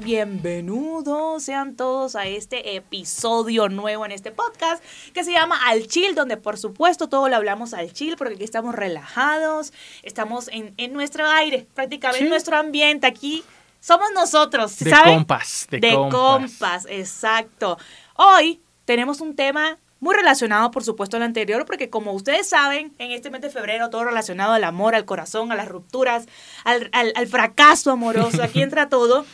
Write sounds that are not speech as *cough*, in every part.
bienvenidos sean todos a este episodio nuevo en este podcast que se llama Al Chill, donde por supuesto todo lo hablamos al chill porque aquí estamos relajados, estamos en, en nuestro aire, prácticamente en nuestro ambiente aquí. Somos nosotros, De ¿saben? compas, de, de compas. compas, exacto. Hoy tenemos un tema muy relacionado, por supuesto, al anterior, porque como ustedes saben, en este mes de febrero todo relacionado al amor, al corazón, a las rupturas, al, al- al fracaso amoroso, aquí *laughs* entra todo.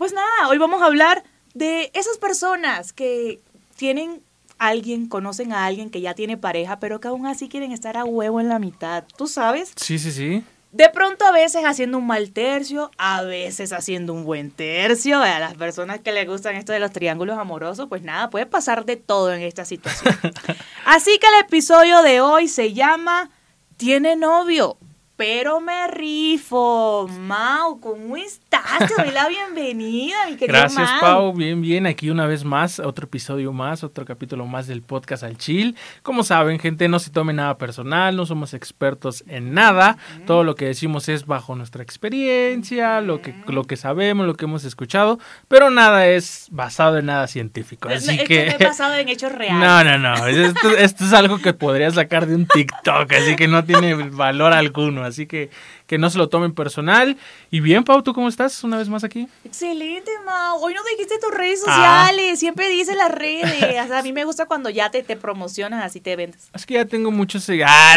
Pues nada, hoy vamos a hablar de esas personas que tienen alguien, conocen a alguien que ya tiene pareja, pero que aún así quieren estar a huevo en la mitad. ¿Tú sabes? Sí, sí, sí. De pronto a veces haciendo un mal tercio, a veces haciendo un buen tercio. A las personas que les gustan esto de los triángulos amorosos, pues nada, puede pasar de todo en esta situación. *laughs* Así que el episodio de hoy se llama Tiene novio, pero me rifo. Mau, ¿cómo estás? Te doy la bienvenida, mi querido Gracias, Mau. Pau. Bien, bien. Aquí una vez más, otro episodio más, otro capítulo más del podcast al chill. Como saben, gente, no se tome nada personal, no somos expertos en nada. Todo lo que decimos es bajo nuestra experiencia, lo que, lo que sabemos, lo que hemos escuchado, pero nada es basado en nada científico. Así que. no es basado en hechos *laughs* reales. No, no, no. Esto, esto es algo que podría sacar de un TikTok, así que no tiene valor alguno. Así que que no se lo tomen personal. Y bien, Pau, ¿tú cómo estás? Una vez más aquí. Excelente, Mau. Hoy no dijiste tus redes Ah. sociales. Siempre dices las redes. O sea, a mí me gusta cuando ya te, te promocionas, así te vendes. Es que ya tengo muchos seg- Ah,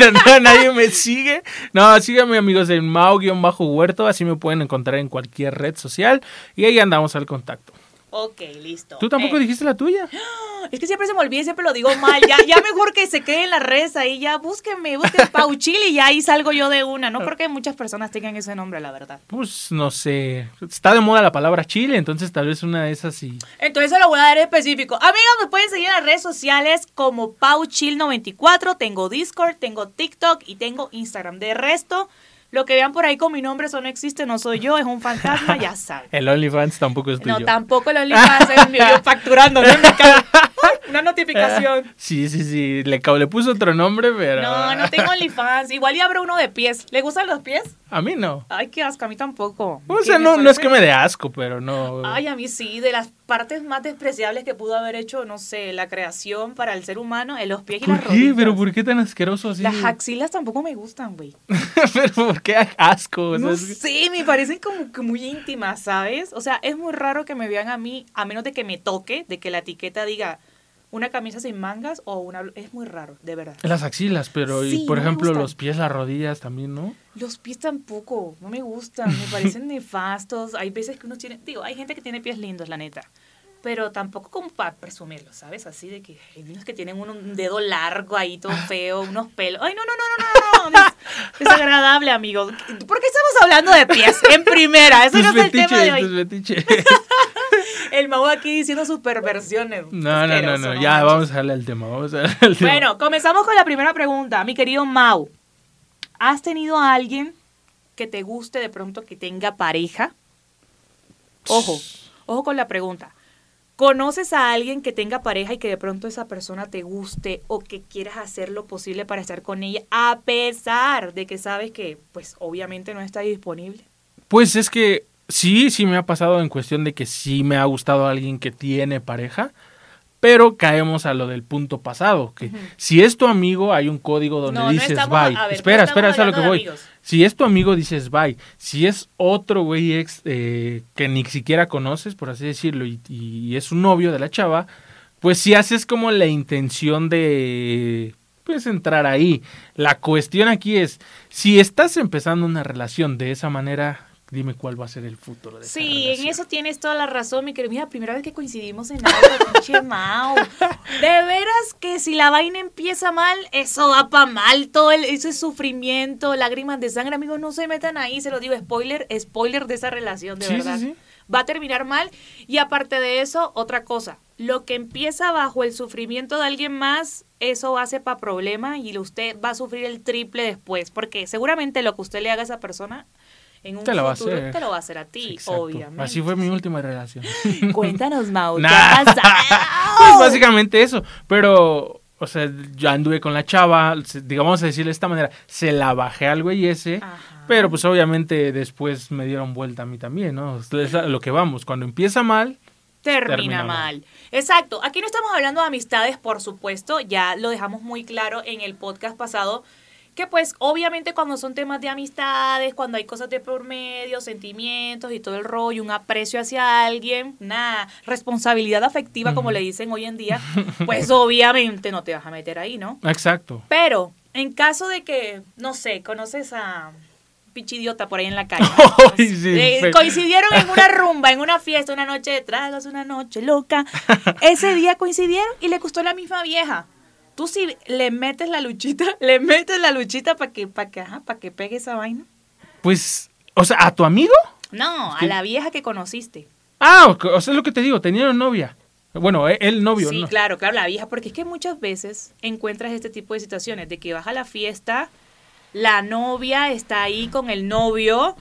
no, *laughs* *laughs* no, no, nadie me sigue. No, síganme amigos en Mau-Huerto, así me pueden encontrar en cualquier red social y ahí andamos al contacto. Ok, listo. ¿Tú tampoco Eh, dijiste la tuya? *gasps* Es que siempre se me olvida y siempre lo digo mal. Ya, ya mejor que se queden las redes ahí. Ya búsquenme, busquen *laughs* Pauchil y ya ahí salgo yo de una. No creo que muchas personas tengan ese nombre, la verdad. Pues no sé. Está de moda la palabra chile, entonces tal vez una de esas sí. Entonces se lo voy a dar específico. Amigos, me pueden seguir en las redes sociales como Pauchil94. Tengo Discord, tengo TikTok y tengo Instagram. De resto, lo que vean por ahí con mi nombre, eso no existe, no soy yo, es un fantasma, ya *laughs* saben. El OnlyFans tampoco es tuyo. No, tampoco el OnlyFans es mío, yo *laughs* facturando, ¿no? Me cae Una notificación. *laughs* Sí, sí, sí. Le, le puso otro nombre, pero. No, no tengo OnlyFans. Igual y abro uno de pies. ¿Le gustan los pies? A mí no. Ay, qué asco, a mí tampoco. O sea, no, no es que me dé asco, pero no. Ay, a mí sí, de las partes más despreciables que pudo haber hecho, no sé, la creación para el ser humano, en los pies y ¿Por las qué? rodillas. ¿Pero por qué tan asqueroso así? Las axilas tampoco me gustan, güey. *laughs* ¿Pero por qué asco? No es que- sé, me parecen como que muy íntimas, ¿sabes? O sea, es muy raro que me vean a mí, a menos de que me toque, de que la etiqueta diga una camisa sin mangas o una... Es muy raro, de verdad. Las axilas, pero, Sí, y por no ejemplo, los pies, las rodillas también, ¿no? Los pies tampoco, no me gustan, me parecen *laughs* nefastos. Hay veces que uno tiene, digo, hay gente que tiene pies lindos, la neta. Pero tampoco como para presumirlos, ¿sabes? Así de que hay unos que tienen un, un dedo largo ahí, todo feo, unos pelos. Ay, no, no, no, no, no, no. Es desagradable, amigo. ¿Por qué estamos hablando de pies en primera? Eso Tus no es el tema de hoy. *laughs* El mago aquí diciendo sus perversiones. No, no, no, no, ya, vamos a darle al tema, vamos a darle al tema. Bueno, comenzamos con la primera pregunta. Mi querido Mau, ¿has tenido a alguien que te guste de pronto que tenga pareja? Ojo, ojo con la pregunta. ¿Conoces a alguien que tenga pareja y que de pronto esa persona te guste o que quieras hacer lo posible para estar con ella a pesar de que sabes que pues obviamente no está disponible? Pues es que sí, sí me ha pasado en cuestión de que sí me ha gustado alguien que tiene pareja, pero caemos a lo del punto pasado, que si es tu amigo hay un código donde No, no dices estamos- bye. no espera, espera, es a lo que voy. amigos. Si es tu amigo dices bye. Si es otro güey ex eh, que ni siquiera conoces, por así decirlo, y, y es un novio de la chava, pues si haces como la intención de pues entrar ahí. La cuestión aquí es, si estás empezando una relación de esa manera, dime cuál va a ser el futuro de esa Sí, en eso tienes toda la razón, mi querido. Mira, primera vez que coincidimos en algo, *laughs* pinche Mao. De veras que si la vaina empieza mal, eso va para mal. Todo el- ese sufrimiento, lágrimas de sangre, amigos, no se metan ahí. Se lo digo, spoiler, spoiler de esa relación, de Sí, sí, verdad. sí. Va a terminar mal. Y aparte de eso, otra cosa. Lo que empieza bajo el sufrimiento de alguien más, eso va a ser para problema y usted va a sufrir el triple después. Porque seguramente lo que usted le haga a esa persona en un Te lo va a hacer. te lo va a hacer a ti, Exacto. obviamente. Así fue mi última relación. *laughs* Cuéntanos, Mau, ¿qué Nah. Pues básicamente eso. Pero o sea, yo anduve con la chava, digamos a decirle de esta manera, se la bajé al güey ese, Ajá. pero pues obviamente después me dieron vuelta a mí también, ¿no? Es lo que vamos, cuando empieza mal, termina, termina mal. mal. Exacto. Aquí no estamos hablando de amistades, por supuesto. Ya lo dejamos muy claro en el podcast pasado. Que pues obviamente cuando son temas de amistades, cuando hay cosas de por medio, sentimientos y todo el rollo, un aprecio hacia alguien, una responsabilidad afectiva como le dicen hoy en día, *laughs* pues obviamente no te vas a meter ahí, ¿no? exacto. Pero en caso de que, no sé, conoces a pichidiota por ahí en la calle. *laughs* Sí, Eh, coincidieron en una *laughs* rumba, en una fiesta, una noche de tragos, una noche loca. Ese día coincidieron y le gustó la misma vieja. Tú si le metes la luchita, *laughs* le metes la luchita para que, para que, ajá, para que pegue esa vaina. Pues, o sea, ¿a tu amigo? No, a la vieja que conociste. Ah, o, sea, es lo que te digo, tenían novia. Bueno, el novio, sí, ¿no? claro, claro, la vieja, porque es que muchas veces encuentras este tipo de situaciones, de que vas a la fiesta, la novia está ahí con el novio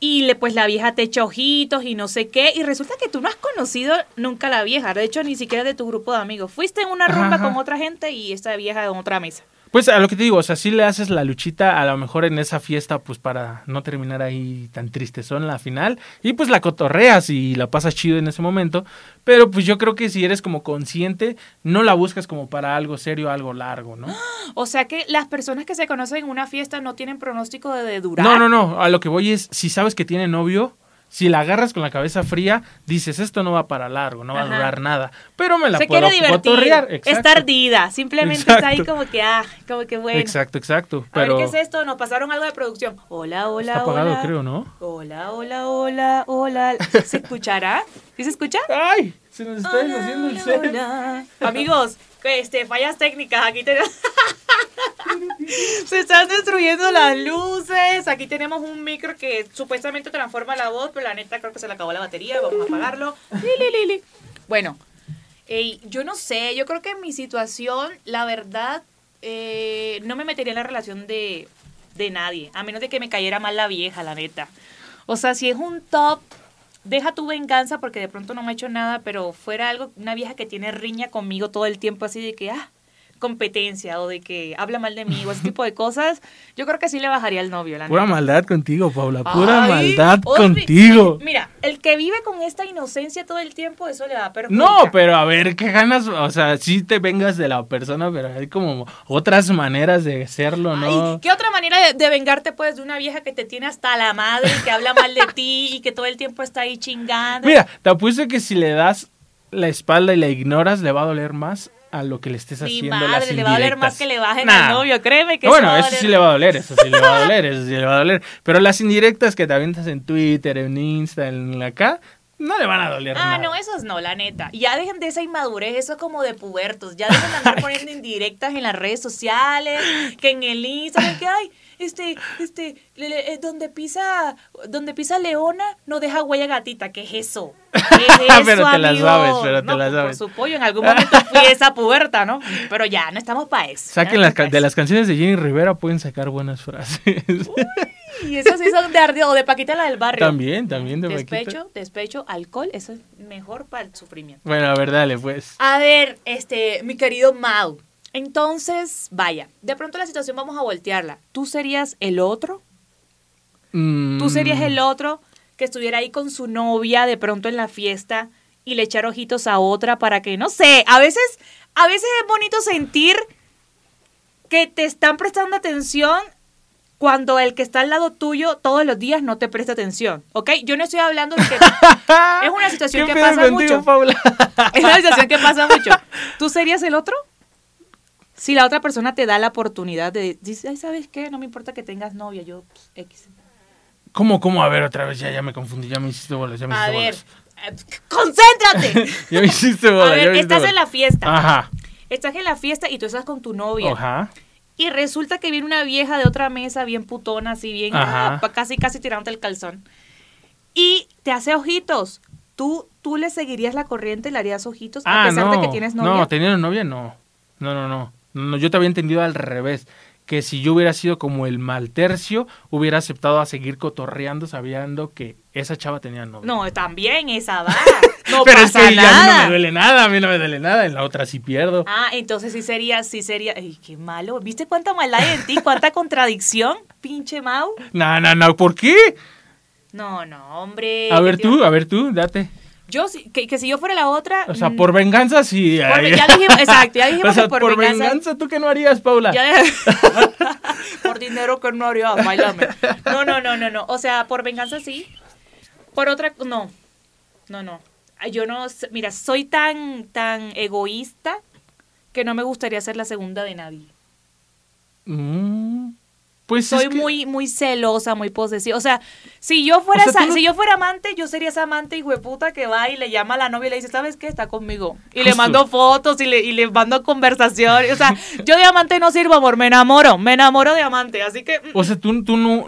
y le pues la vieja te echa ojitos y no sé qué, y resulta que tú no has conocido nunca a la vieja, de hecho ni siquiera de tu grupo de amigos. Fuiste en una rumba Ajá. con otra gente y esta vieja en otra mesa. Pues a lo que te digo, o sea, si le haces la luchita a lo mejor en esa fiesta, pues para no terminar ahí tan tristezón la final, y pues la cotorreas y la pasas chido en ese momento, pero pues yo creo que si eres como consciente, no la buscas como para algo serio, algo largo, ¿no? *gasps* O sea que las personas que se conocen en una fiesta no tienen pronóstico de, de durar. No, no, no, a lo que voy es, si sabes que tiene novio, si la agarras con la cabeza fría, dices, esto no va para largo, no va Ajá. a durar nada, pero me la se puedo quiere divertir, cotorrear. es exacto. tardida, simplemente está ahí como que, ah, como que bueno. Exacto, exacto, A ver, pero ¿qué es esto? Nos pasaron algo de producción. Hola, hola, está apagado, hola. creo, ¿no? Hola, hola, hola, hola. ¿Se escuchará? ¿Sí se escucha? ¡Ay! Se nos está deshaciendo el set. hola. Amigos, este, fallas técnicas. Aquí tenemos. Se están destruyendo las luces. Aquí tenemos un micro que supuestamente transforma la voz, pero la neta creo que se le acabó la batería. Vamos a apagarlo. Bueno, yo no sé. Yo creo que en mi situación, la verdad, eh, no me metería en la relación de, de nadie. A menos de que me cayera mal la vieja, la neta. O sea, si es un top, deja tu venganza porque de pronto no me ha hecho nada, pero fuera algo, una vieja que tiene riña conmigo todo el tiempo así de que, ah, competencia o de que habla mal de mí o ese tipo de cosas, yo creo que sí le bajaría el novio, la Pura neta. maldad contigo, Paula. Pura Ay, maldad contigo. Mira, el que vive con esta inocencia todo el tiempo, eso le va a perjudicar. No, pero a ver, ¿qué ganas? O sea, sí te vengas de la persona, pero hay como otras maneras de hacerlo, ¿no? Ay, ¿Qué otra manera de, de vengarte pues de una vieja que te tiene hasta la madre, que habla mal de ti y que todo el tiempo está ahí chingando? Mira, te apuesto que si le das la espalda y la ignoras, le va a doler más a lo que le estés Mi haciendo las madre, le va a doler más que le bajen Nah. al novio, créeme que bueno, eso doler. sí le va a doler, eso sí le va a doler, eso sí le va a *laughs* doler. Pero las indirectas que te avientas en Twitter, en Insta, en acá, no le van a doler Ah, nada. no, esos no, la neta. Ya dejen de esa inmadurez, eso es como de pubertos. Ya dejen de andar *laughs* poniendo indirectas en las redes sociales, que en el Instagram, que ay, este, este, le- le- eh, donde pisa, donde pisa leona, no deja huella gatita. ¿Qué es eso? ¿Qué es eso, *laughs* Pero te la sabes, pero te la pues, sabes. Por su pollo, en algún momento fui esa puberta, ¿no? Pero ya, no estamos para eso. Saquen no las, pa' de eso. las canciones de Jenny Rivera pueden sacar buenas frases. Y esos sí son de ardido, o de Paquita la del barrio. También, también de Paquita. Despecho, despecho, alcohol, eso es mejor para el sufrimiento. bueno, a ver, dale, pues. A ver, este, mi querido Mau. Entonces, vaya, de pronto la situación vamos a voltearla. ¿Tú serías el otro? Mm, ¿Tú serías el otro que estuviera ahí con su novia de pronto en la fiesta y le echar ojitos a otra para que, no sé, a veces, a veces es bonito sentir que te están prestando atención cuando el que está al lado tuyo todos los días no te presta atención, ¿ok? Yo no estoy hablando de que *laughs* es una situación ¿Qué que pasa contigo, mucho. Paula? *laughs* Es una situación que pasa mucho. ¿Tú serías el otro? Si la otra persona te da la oportunidad de dice, ay, ¿sabes qué? No me importa que tengas novia, yo pues, X. ¿Cómo, cómo? A ver, otra vez, ya, ya me confundí, ya me hiciste bolas, ya me A hiciste ver, bolas. eh, concéntrate. *laughs* Ya me hiciste A bolas, ya ver, me estás en la bolas. fiesta. Ajá, Estás en la fiesta y tú estás con tu novia. ajá. Y resulta que viene una vieja de otra mesa, bien putona, así bien, Ajá. ah, casi, casi tirándote el calzón. Y te hace ojitos. ¿Tú, tú le seguirías la corriente, le harías ojitos a Ah, pesar no. de que tienes novia? No, teniendo novia, no. No, no, no. No, yo te había entendido al revés. Que si yo hubiera sido como el mal tercio, hubiera aceptado a seguir cotorreando sabiendo que esa chava tenía novia. No, también esa va. No pero es pasa que ya a mí no nada. me duele nada, a mí no me duele nada, en la otra sí pierdo. Ah, entonces sí sería, sí sería. Ay, qué malo. ¿Viste cuánta maldad hay en ti? ¿Cuánta contradicción, pinche Mau? No, no, no, ¿por qué? No, no, hombre. A ver ¿qué tú, a ver tú, date. Yo, que, que si yo fuera la otra. O sea, mm, por venganza sí. por- ya dijimos, exacto, ya *laughs* dijimos O sea, que por, por venganza. venganza, ¿tú qué no harías, Paula? ya- *laughs* *laughs* por dinero que no haría, bailame. No, no, no, no, no. O sea, por venganza sí. Por otra, no. No, no. Yo no, mira, soy tan, tan egoísta que no me gustaría ser la segunda de nadie. Mm, pues soy es que- muy muy celosa, muy posesiva. O sea, si yo fuera O sea, esa- tú no- si yo fuera amante, yo sería esa amante hijueputa que va y le llama a la novia y le dice, ¿sabes qué? Está conmigo. Y le mando fotos y le, y le mando conversaciones. O sea, *laughs* yo de amante no sirvo, amor, me enamoro, me enamoro de amante. Así que... mm, O sea, tú, tú no,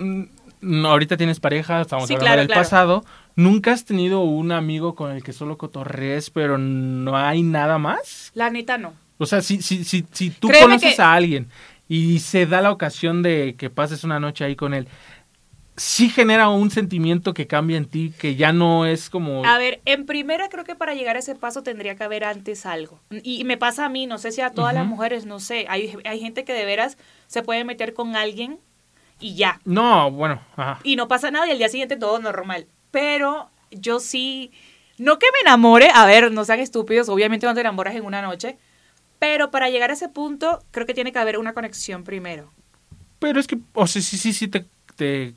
no- ahorita tienes pareja, estamos Sí, hablando claro, del claro. pasado. ¿Nunca has tenido un amigo con el que solo cotorrees, pero no hay nada más? La neta no. O sea, si, si, si, si tú Créeme conoces que- a alguien y se da la ocasión de que pases una noche ahí con él, sí genera un sentimiento que cambia en ti, que ya no es como... A ver, en primera creo que para llegar a ese paso tendría que haber antes algo. Y me pasa a mí, no sé si a todas las mujeres, no sé. Hay, hay gente que de veras se puede meter con alguien y ya. No, bueno, ajá. y no pasa nada y al día siguiente todo normal. Pero yo sí, no que me enamore, a ver, no sean estúpidos, obviamente no te enamoras en una noche, pero para llegar a ese punto creo que tiene que haber una conexión primero. Pero es que, o sea, sí, sí, sí, te, te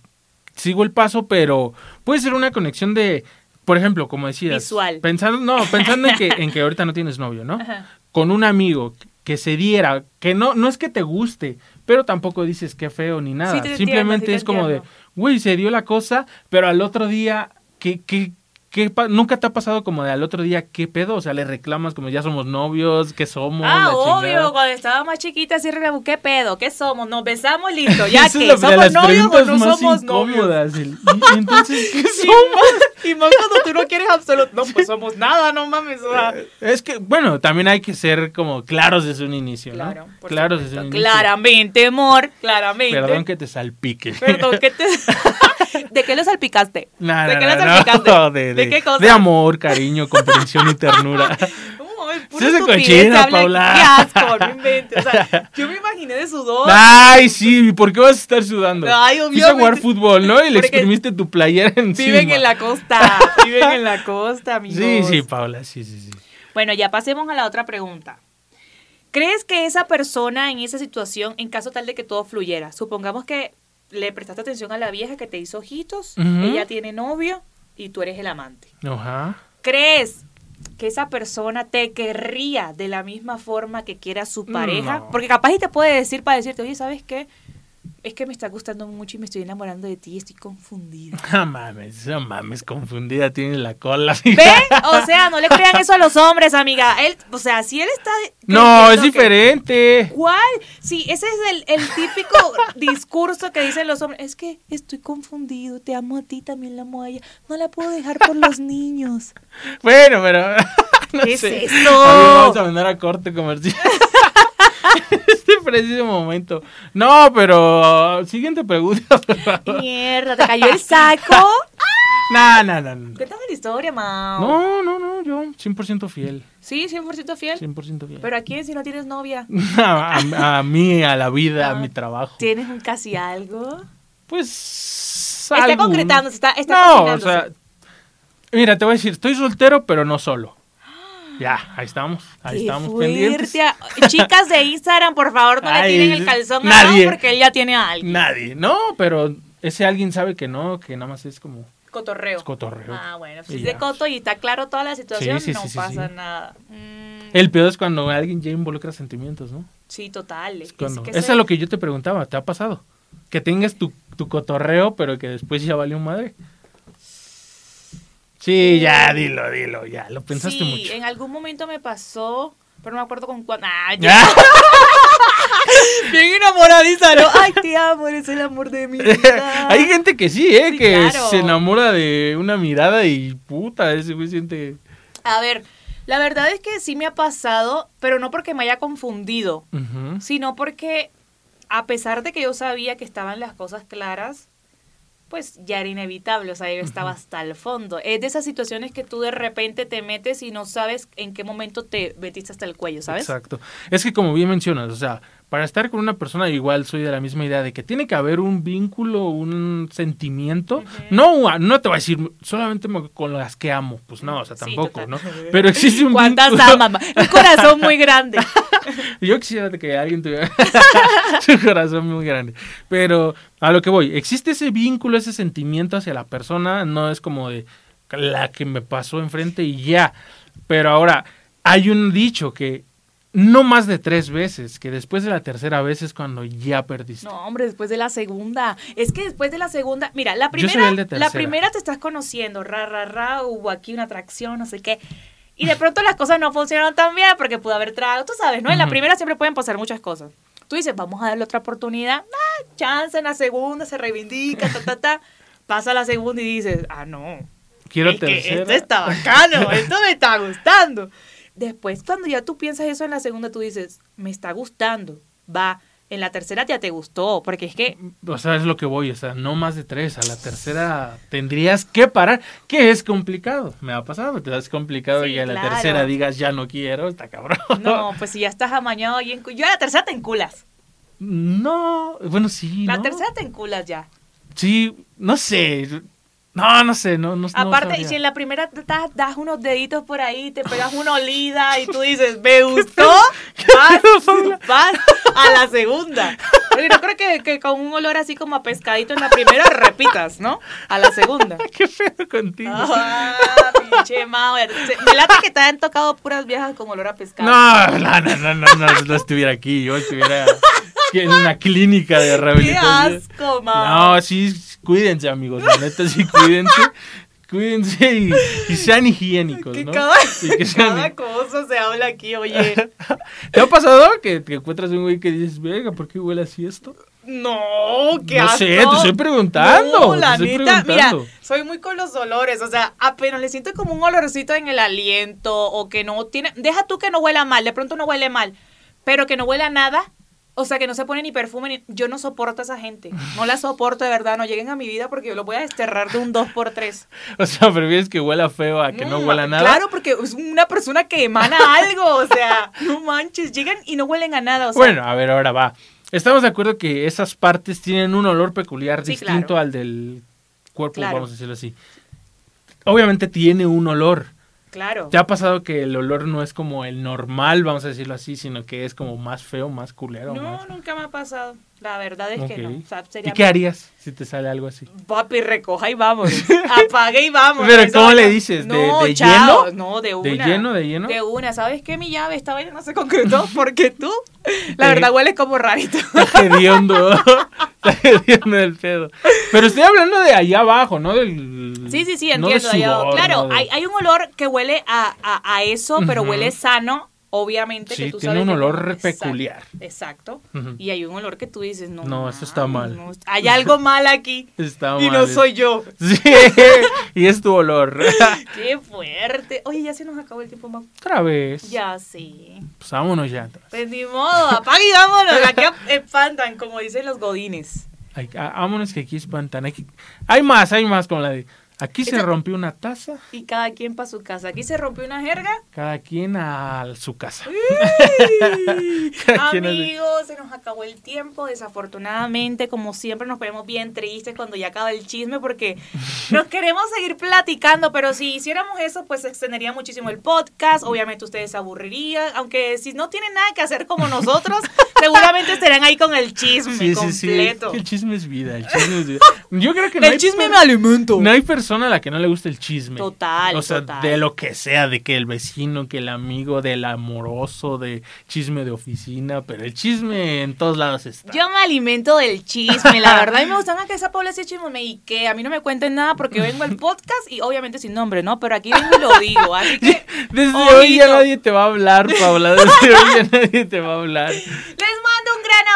sigo el paso, pero puede ser una conexión de, por ejemplo, como decías. Visual. Pensando, no, pensando en que, en que ahorita no tienes novio, ¿no? Ajá. Con un amigo que se diera, que no, no es que te guste, pero tampoco dices qué feo ni nada. Sí te entiendo, Simplemente sí es como de. Güey, se dio la cosa, pero al otro día, ¿qué, qué, qué pa- nunca te ha pasado como de al otro día, qué pedo? O sea, le reclamas como ya somos novios, ¿qué somos? Ah, La obvio, chingada. cuando estaba más chiquita, así reclamó, ¿qué pedo? ¿Qué somos? ¿Nos besamos? Listo, *laughs* ya que somos novios o no somos novios. y, y entonces, ¿qué *laughs* somos? Y más cuando tú no quieres absoluto. No, pues somos nada, no mames. o sea. Es que, bueno, también hay que ser como claros desde un inicio, ¿no? Claro, claros supuesto. desde un inicio. Claramente, amor, claramente. Perdón que te salpique. Perdón, ¿qué te... *laughs* ¿De qué lo salpicaste? No, ¿De qué no, lo no, salpicaste? de, ¿De de- qué cosa? De amor, cariño, comprensión y ternura. *laughs* Estupidez, cochino, habla- Paula. Qué asco, no inventes. O sea, *laughs* yo me imaginé de sudor. Ay, sí, ¿por qué vas a estar sudando? Ay, Fuiste a jugar obviamente. fútbol, ¿no? Y le exprimiste tu playera encima. Viven en la costa. Viven en la costa, *laughs* amigos. Sí, sí, Paula, sí, sí, sí. Bueno, ya pasemos a la otra pregunta. ¿Crees que esa persona en esa situación, en caso tal de que todo fluyera, supongamos que le prestaste atención a la vieja que te hizo ojitos, ella tiene novio y tú eres el amante? Ajá. ¿Crees que esa persona te querría de la misma forma que quiera su pareja? No. Porque capaz y te puede decir para decirte, oye, ¿sabes qué? Es que me está gustando mucho y me estoy enamorando de ti y estoy confundida. *laughs* No mames, no mames, confundida tiene la cola. *laughs* ¿Ven? O sea, no le crean eso a los hombres, amiga. Él, o sea, si él está... No, es que- diferente. ¿Cuál? Sí, ese es el, el típico *laughs* discurso que dicen los hombres. Es que estoy confundido, te amo a ti, también la amo a ella. No la puedo dejar por los niños. Bueno, pero. no ¿Qué es eso? A vamos a mandar a corte comercial. *laughs* este preciso momento. No, pero. Siguiente pregunta, por favor. Mierda, ¿te cayó el saco? *laughs* No, no, no. No, Cuéntame la historia, Mao. no, no, no, yo 100% fiel. Sí, 100% fiel. 100% fiel. ¿Pero a quién si no tienes novia? *laughs* a, a- a mí, a la vida, a Ah. mi trabajo. ¿Tienes un casi algo? Pues. Está algún- concretándose, está, está no, o sea. Mira, te voy a decir, estoy soltero, pero no solo. Ya, ahí estamos. Ahí Qué estamos fuerte. pendientes. Chicas de Instagram, por favor, no Ay, le tiren el calzón a nadie. Porque él ya tiene a alguien. Nadie. No, pero ese alguien sabe que no, que nada más es como Cotorreo. es cotorreo. Ah, bueno, si es de coto y está claro toda la situación, Sí, sí, no sí, sí, pasa sí. nada. Mm, El peor es cuando alguien ya involucra sentimientos, ¿no? sí, total. Es Es cuando- que Eso soy- es lo que yo te preguntaba, ¿te ha pasado? Que tengas tu, tu cotorreo, pero que después ya valió madre. Sí, ya, dilo, dilo, ya, lo pensaste sí, mucho. en algún momento me pasó, pero no me acuerdo con cuándo. Ah, *laughs* ya. Bien enamoradiza, ¿no? Ay, te amo, eres el amor de mi vida. *laughs* Hay gente que sí, ¿eh? Sí, que claro. se enamora de una mirada y puta, ese güey siente... A ver, la verdad es que sí me ha pasado, pero no porque me haya confundido, sino porque a pesar de que yo sabía que estaban las cosas claras, pues ya era inevitable, o sea, yo estaba hasta el fondo. Es de esas situaciones que tú de repente te metes y no sabes en qué momento te metiste hasta el cuello, ¿sabes? Exacto. Es que como bien mencionas, o sea, para estar con una persona igual soy de la misma idea de que tiene que haber un vínculo, un sentimiento. No, no te voy a decir solamente con las que amo, pues no, o sea, tampoco. ¿no? *laughs* Pero existe un ¿Cuántas vínculo. amas? Un corazón muy grande. *laughs* Yo quisiera que alguien tuviera *laughs* su corazón muy grande. Pero a lo que voy, existe ese vínculo, ese sentimiento hacia la persona, no es como de la que me pasó enfrente y ya. Pero ahora, hay un dicho que no más de tres veces, que después de la tercera vez es cuando ya perdiste. No, hombre, después de la segunda. Es que después de la segunda, mira, la primera, el de la primera te estás conociendo, ra, ra, ra, hubo aquí una atracción, no sé qué. Y de pronto las cosas no funcionaron tan bien porque pudo haber trago, tú sabes, ¿no? En la Ujú. primera siempre pueden pasar muchas cosas. Tú dices, vamos a darle otra oportunidad, ah, chance en la segunda, se reivindica, ta, ta, ta. *laughs* Pasa la segunda y dices, ah, no, Quiero es que tercera. esto está bacano, esto me está gustando. *laughs* Después, cuando ya tú piensas eso en la segunda, tú dices, me está gustando, va. En la tercera ya te gustó, porque es que O sea, es lo que voy, o sea, no más de tres. A la tercera tendrías que parar, que es complicado. Me ha pasado, te es complicado Sí, y a la tercera digas ya no quiero, está cabrón. No, *laughs* pues si ya estás amañado y en... Yo a la tercera te enculas. No, bueno, sí. La ¿no? tercera te enculas ya. Sí, no sé. No, no sé, no, no no Aparte, sabría. si en la primera te das, das unos deditos por ahí, te pegas una olida y tú dices, me *laughs* gustó, vas, vas a la segunda. Porque no creo que, que con un olor así como a pescadito en la primera repitas, ¿no? A la segunda. *laughs* ¿Qué pedo contigo? Ah, pinche. Se- Me late que te han tocado puras viejas con olor a pescado. No, no, no, no, no, no, no estuviera aquí, yo estuviera en una clínica de *laughs* Qué rehabilitación. asco, mao. No, sí, cuídense, amigos, la neta, sí, cuídense. *laughs* Cuídense y, y sean higiénicos, Que ¿no? cada, Y que *laughs* sean- cada cosa se habla aquí, oye. ¿Te ha pasado que te encuentras un güey que dices, venga, ¿por qué huele así esto? No, qué No asco. sé, te estoy preguntando, No, la estoy neta, mira, soy muy con los olores, o sea, apenas le siento como un olorcito en el aliento o que no tiene, deja tú que no huela mal, de pronto no huele mal, pero que no huela nada, o sea, que no se pone ni perfume, ni, yo no soporto a esa gente, no la soporto de verdad, no lleguen a mi vida porque yo los voy a desterrar de un 2x3. *laughs* O sea, prefieres que huela feo a que no, huela a nada. Claro, porque es una persona que emana *laughs* algo, o sea, no manches, llegan y no huelen a nada, o sea, Bueno, a ver, ahora va. Estamos de acuerdo que esas partes tienen un olor peculiar Sí, distinto claro. al del cuerpo, Claro. vamos a decirlo así. Obviamente tiene un olor. Claro. ¿Te ha pasado que el olor no es como el normal, vamos a decirlo así, sino que es como más feo, más culero? No, más... nunca me ha pasado. La verdad es que no. O sea, ¿Y sería qué harías si te sale algo así? Papi, recoja y vamos. Apague y vamos. Pero, ¿cómo le dices? ¿De- No, de chao. lleno? No, de ¿De una. lleno, de lleno? De una. ¿Sabes qué? Mi llave, esta vaina no se concretó *laughs* porque tú, la Sí. verdad, hueles como rarito. *laughs* Está hediondo. Está hediondo el pedo. Pero estoy hablando de allá abajo, ¿no? Del, Sí, sí, sí, no de entiendo. ya- sudor, claro, no de- hay, hay un olor que huele a, a, a eso, pero Ujú. huele sano, obviamente. Sí, que tú tiene sabes un que olor exacto, peculiar. Exacto. Y hay un olor que tú dices, no. No, eso está mal. no, hay algo mal aquí. *laughs* Está y mal. no soy yo. Sí, *laughs* y es tu olor. *laughs* Qué fuerte. Oye, ya se nos acabó el tiempo, Mau. Otra vez. Ya sí. Pues vámonos ya. entonces. Pues ni modo, apague y vámonos. Aquí espantan, como dicen los godines. Ah, vámonos que aquí espantan. Aquí- Hay más, hay más con la de. Aquí se rompió una taza, Y cada quien para su casa. Aquí se rompió una jerga. cada quien a su casa. *laughs* Amigos, se nos acabó el tiempo. Desafortunadamente, como siempre, nos ponemos bien tristes cuando ya acaba el chisme porque *laughs* nos queremos seguir platicando. Pero si hiciéramos eso, pues se extendería muchísimo el podcast. Obviamente, ustedes se aburrirían. Aunque si no tienen nada que hacer como nosotros, *laughs* seguramente estarán ahí con el chisme Sí, sí, sí. completo. El chisme es vida, el chisme es vida. Yo creo que no el hay chisme me alimento. No hay persona a la que no le guste el chisme. Total, O sea, total. de lo que sea, de que el vecino, que el amigo, del amoroso, de chisme de oficina, pero el chisme en todos lados está. Yo me alimento del chisme, la verdad. Y me *laughs* gustan a que esa población chisme y que a mí no me cuenten nada porque yo vengo al podcast y obviamente sin nombre, ¿no? Pero aquí vengo y lo digo. Así que *laughs* Desde hoy ya nadie te va a hablar, Paula. Desde hoy ya nadie te va a hablar. *laughs* les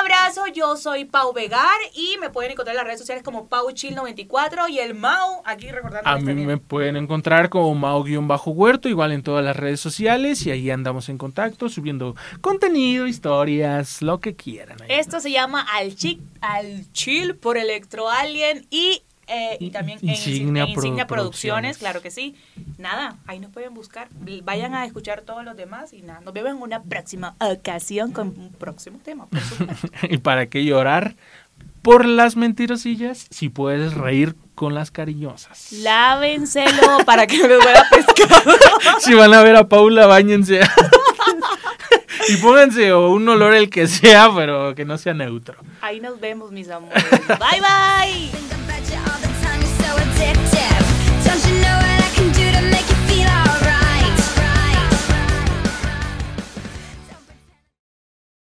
abrazo. Yo soy Pau Vegar y me pueden encontrar en las redes sociales como PauChill94 y el Mau, aquí recordando. A mí me pueden encontrar como Mao-Huerto, igual en todas las redes sociales, y ahí andamos en contacto, subiendo contenido, historias, lo que quieran. ahí. Esto se llama Al Chic, Al Chill por Electro Alien y eh, y también en Insignia en Insignia Pro- Producciones, Producciones. claro que sí. Nada, ahí nos pueden buscar. Vayan a escuchar todos los demás y nada, nos vemos en una próxima ocasión con un próximo tema, por. *laughs* ¿Y para qué llorar por las mentirosillas si puedes reír con las cariñosas? Lávenselo *laughs* para que no les huela pescado. *laughs* Si van a ver a Paula, bañense. y pónganse o un olor el que sea, pero que no sea neutro. Ahí nos vemos, mis amores. Bye, bye. all the time, you're so addicted.